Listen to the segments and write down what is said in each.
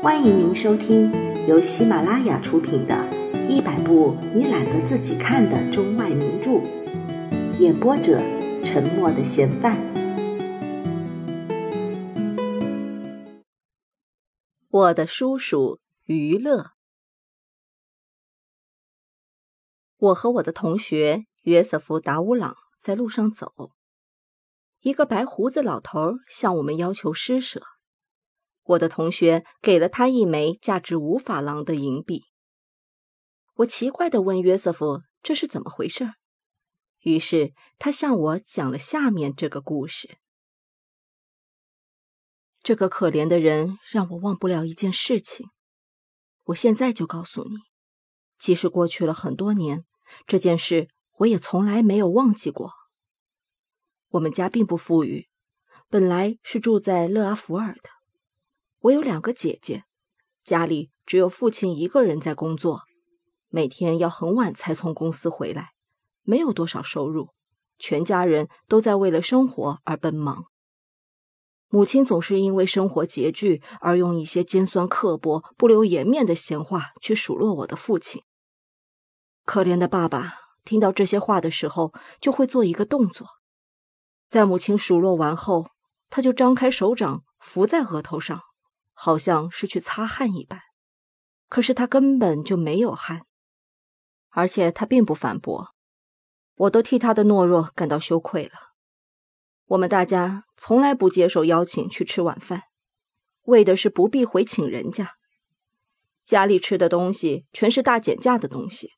欢迎您收听由喜马拉雅出品的《一百部你懒得自己看的中外名著》，演播者：沉默的嫌犯。我的叔叔于乐，我和我的同学约瑟夫·达乌朗在路上走，一个白胡子老头向我们要求施舍。我的同学给了他一枚价值五法郎的银币。我奇怪地问约瑟夫：“这是怎么回事？”于是他向我讲了下面这个故事。这个可怜的人让我忘不了一件事情。我现在就告诉你，即使过去了很多年，这件事我也从来没有忘记过。我们家并不富裕，本来是住在勒阿弗尔的。我有两个姐姐，家里只有父亲一个人在工作，每天要很晚才从公司回来，没有多少收入，全家人都在为了生活而奔忙。母亲总是因为生活拮据而用一些尖酸刻薄、不留颜面的闲话去数落我的父亲。可怜的爸爸听到这些话的时候，就会做一个动作，在母亲数落完后，他就张开手掌扶在额头上。好像是去擦汗一般，可是他根本就没有汗，而且他并不反驳，我都替他的懦弱感到羞愧了。我们大家从来不接受邀请去吃晚饭，为的是不必回请人家。家里吃的东西全是大减价的东西，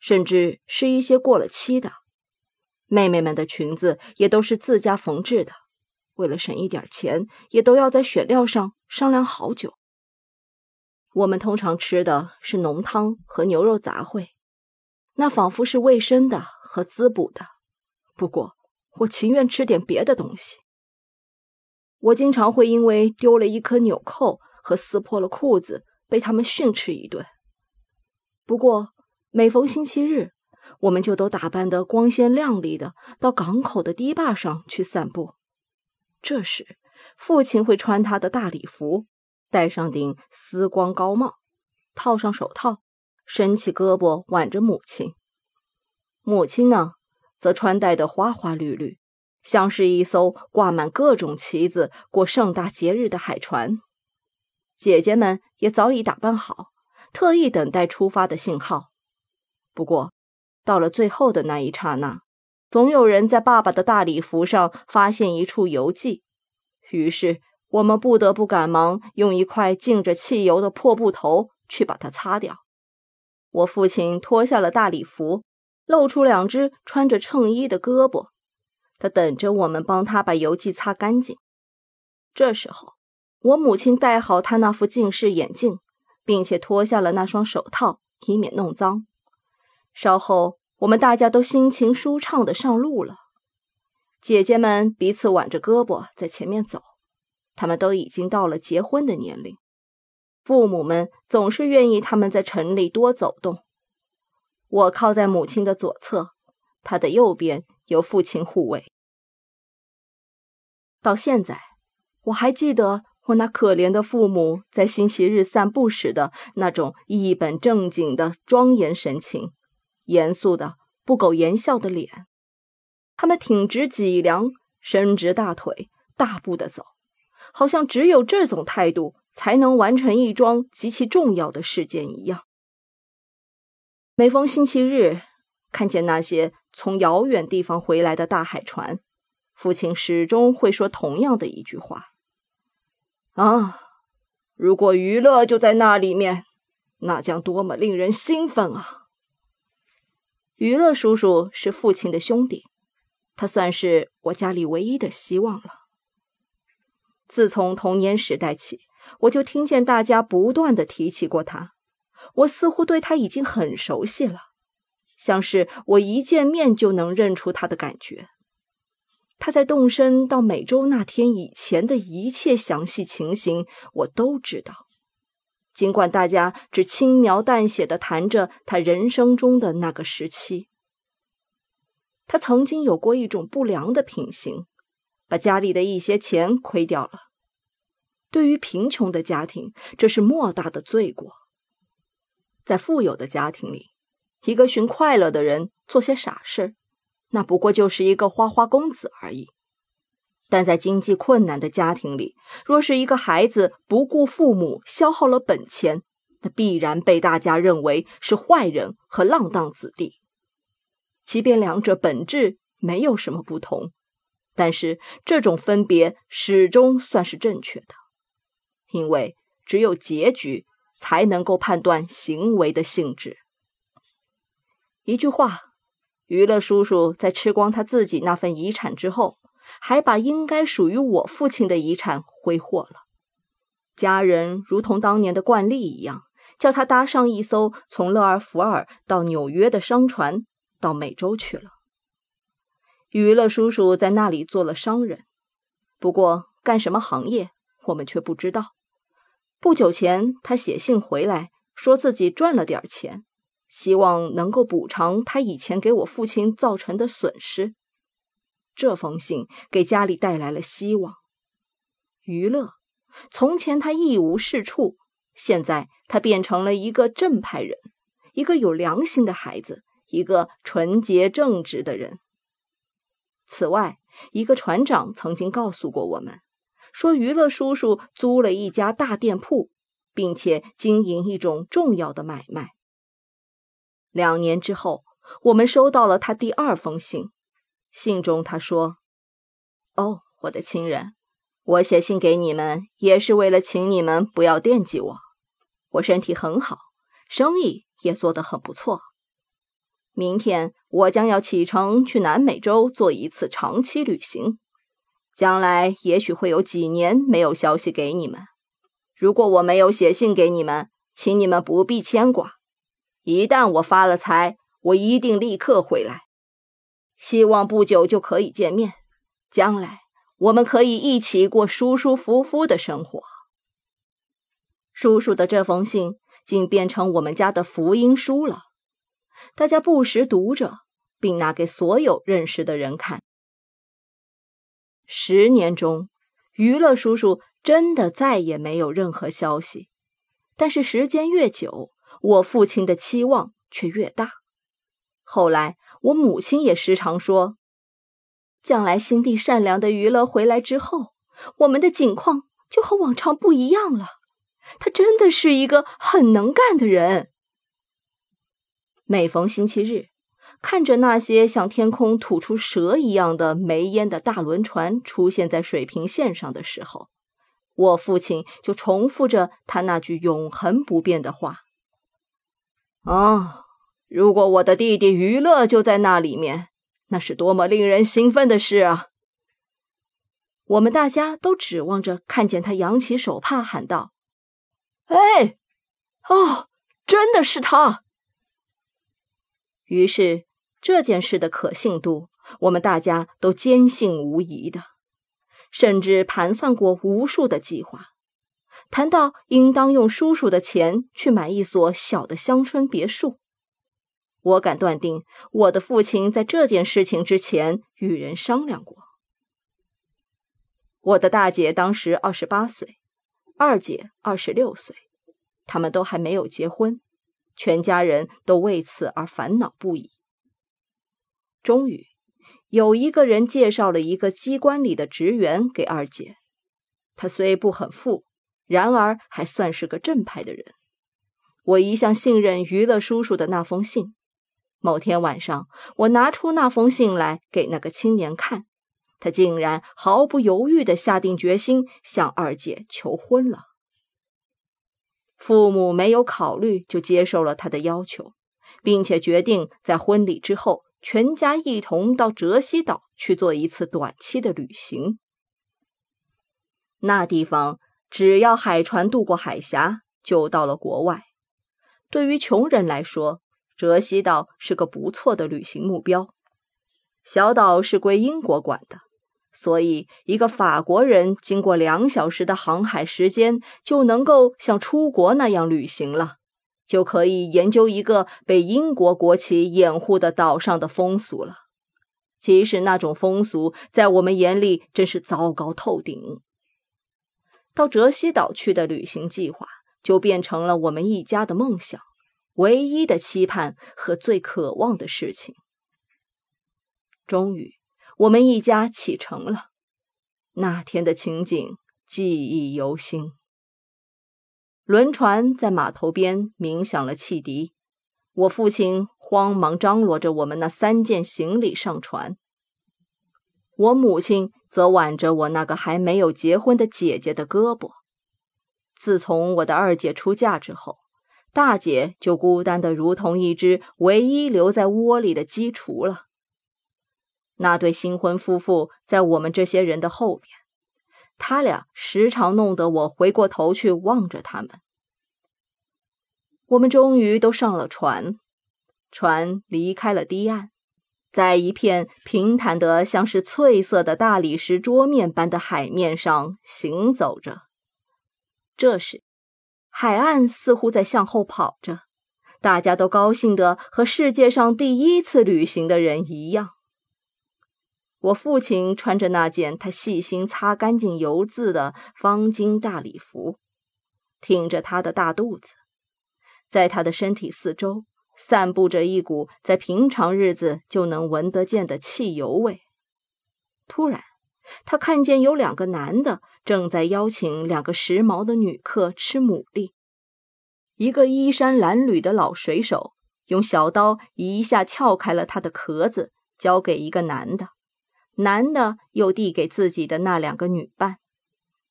甚至是一些过了期的。妹妹们的裙子也都是自家缝制的。为了省一点钱，也都要在选料上商量好久。我们通常吃的是浓汤和牛肉杂烩，那仿佛是卫生的和滋补的。不过，我情愿吃点别的东西。我经常会因为丢了一颗纽扣和撕破了裤子，被他们训斥一顿。不过，每逢星期日，我们就都打扮得光鲜亮丽的，到港口的堤坝上去散步。这时，父亲会穿他的大礼服，戴上顶丝光高帽，套上手套，伸起胳膊挽着母亲。母亲呢，则穿戴的花花绿绿，像是一艘挂满各种旗子、过盛大节日的海船。姐姐们也早已打扮好，特意等待出发的信号。不过，到了最后的那一刹那。总有人在爸爸的大礼服上发现一处油迹，于是我们不得不赶忙用一块浸着汽油的破布头去把它擦掉。我父亲脱下了大礼服，露出两只穿着衬衣的胳膊，他等着我们帮他把油迹擦干净。这时候，我母亲戴好她那副近视眼镜，并且脱下了那双手套，以免弄脏。稍后。我们大家都心情舒畅的上路了，姐姐们彼此挽着胳膊在前面走，她们都已经到了结婚的年龄，父母们总是愿意他们在城里多走动。我靠在母亲的左侧，她的右边由父亲护卫。到现在，我还记得我那可怜的父母在星期日散步时的那种一本正经的庄严神情。严肃的、不苟言笑的脸，他们挺直脊梁，伸直大腿，大步的走，好像只有这种态度才能完成一桩极其重要的事件一样。每逢星期日，看见那些从遥远地方回来的大海船，父亲始终会说同样的一句话：“啊，如果娱乐就在那里面，那将多么令人兴奋啊！”娱乐叔叔是父亲的兄弟，他算是我家里唯一的希望了。自从童年时代起，我就听见大家不断的提起过他，我似乎对他已经很熟悉了，像是我一见面就能认出他的感觉。他在动身到美洲那天以前的一切详细情形，我都知道。尽管大家只轻描淡写的谈着他人生中的那个时期，他曾经有过一种不良的品行，把家里的一些钱亏掉了。对于贫穷的家庭，这是莫大的罪过。在富有的家庭里，一个寻快乐的人做些傻事，那不过就是一个花花公子而已。但在经济困难的家庭里，若是一个孩子不顾父母消耗了本钱，那必然被大家认为是坏人和浪荡子弟。即便两者本质没有什么不同，但是这种分别始终算是正确的，因为只有结局才能够判断行为的性质。一句话，娱乐叔叔在吃光他自己那份遗产之后。还把应该属于我父亲的遗产挥霍了。家人如同当年的惯例一样，叫他搭上一艘从勒尔福尔到纽约的商船，到美洲去了。娱乐叔叔在那里做了商人，不过干什么行业，我们却不知道。不久前，他写信回来，说自己赚了点钱，希望能够补偿他以前给我父亲造成的损失。这封信给家里带来了希望。娱乐，从前他一无是处，现在他变成了一个正派人，一个有良心的孩子，一个纯洁正直的人。此外，一个船长曾经告诉过我们，说娱乐叔叔租了一家大店铺，并且经营一种重要的买卖。两年之后，我们收到了他第二封信。信中他说：“哦，我的亲人，我写信给你们也是为了请你们不要惦记我。我身体很好，生意也做得很不错。明天我将要启程去南美洲做一次长期旅行，将来也许会有几年没有消息给你们。如果我没有写信给你们，请你们不必牵挂。一旦我发了财，我一定立刻回来。”希望不久就可以见面，将来我们可以一起过舒舒服服的生活。叔叔的这封信竟变成我们家的福音书了，大家不时读着，并拿给所有认识的人看。十年中，娱乐叔叔真的再也没有任何消息，但是时间越久，我父亲的期望却越大。后来。我母亲也时常说，将来心地善良的余乐回来之后，我们的境况就和往常不一样了。他真的是一个很能干的人。每逢星期日，看着那些像天空吐出蛇一样的煤烟的大轮船出现在水平线上的时候，我父亲就重复着他那句永恒不变的话：“啊。”如果我的弟弟娱乐就在那里面，那是多么令人兴奋的事啊！我们大家都指望着看见他扬起手帕，喊道：“哎，哦，真的是他！”于是这件事的可信度，我们大家都坚信无疑的，甚至盘算过无数的计划，谈到应当用叔叔的钱去买一所小的乡村别墅。我敢断定，我的父亲在这件事情之前与人商量过。我的大姐当时二十八岁，二姐二十六岁，他们都还没有结婚，全家人都为此而烦恼不已。终于，有一个人介绍了一个机关里的职员给二姐，他虽不很富，然而还算是个正派的人。我一向信任娱乐叔叔的那封信。某天晚上，我拿出那封信来给那个青年看，他竟然毫不犹豫地下定决心向二姐求婚了。父母没有考虑就接受了他的要求，并且决定在婚礼之后全家一同到泽西岛去做一次短期的旅行。那地方只要海船渡过海峡，就到了国外。对于穷人来说，泽西岛是个不错的旅行目标。小岛是归英国管的，所以一个法国人经过两小时的航海时间，就能够像出国那样旅行了，就可以研究一个被英国国旗掩护的岛上的风俗了。即使那种风俗在我们眼里真是糟糕透顶。到泽西岛去的旅行计划就变成了我们一家的梦想，唯一的期盼和最渴望的事情。终于，我们一家启程了。那天的情景记忆犹新。轮船在码头边鸣响了汽笛，我父亲慌忙张罗着我们那三件行李上船。我母亲则挽着我那个还没有结婚的姐姐的胳膊。自从我的二姐出嫁之后，大姐就孤单的如同一只唯一留在窝里的鸡雏了。那对新婚夫妇在我们这些人的后边，他俩时常弄得我回过头去望着他们。我们终于都上了船，船离开了堤岸。在一片平坦得像是翠色的大理石桌面般的海面上行走着。这时，海岸似乎在向后跑着，大家都高兴得和世界上第一次旅行的人一样。我父亲穿着那件他细心擦干净油渍的方巾大礼服，挺着他的大肚子，在他的身体四周。散布着一股在平常日子就能闻得见的汽油味。突然，他看见有两个男的正在邀请两个时髦的女客吃牡蛎。一个衣衫褴褛的老水手用小刀一下撬开了它的壳子，交给一个男的。男的又递给自己的那两个女伴。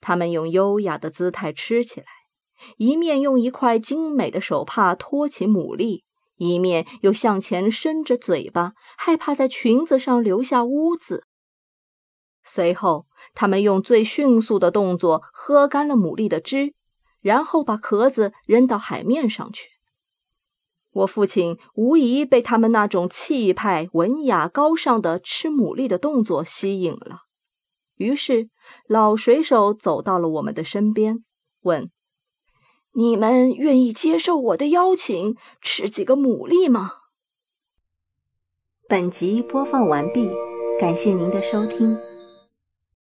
他们用优雅的姿态吃起来，一面用一块精美的手帕托起牡蛎。一面又向前伸着嘴巴，害怕在裙子上留下污渍。随后，他们用最迅速的动作喝干了牡蛎的汁，然后把壳子扔到海面上去。我父亲无疑被他们那种气派、文雅、高尚的吃牡蛎的动作吸引了，于是老水手走到了我们的身边，问。你们愿意接受我的邀请，吃几个牡蛎吗？本集播放完毕，感谢您的收听。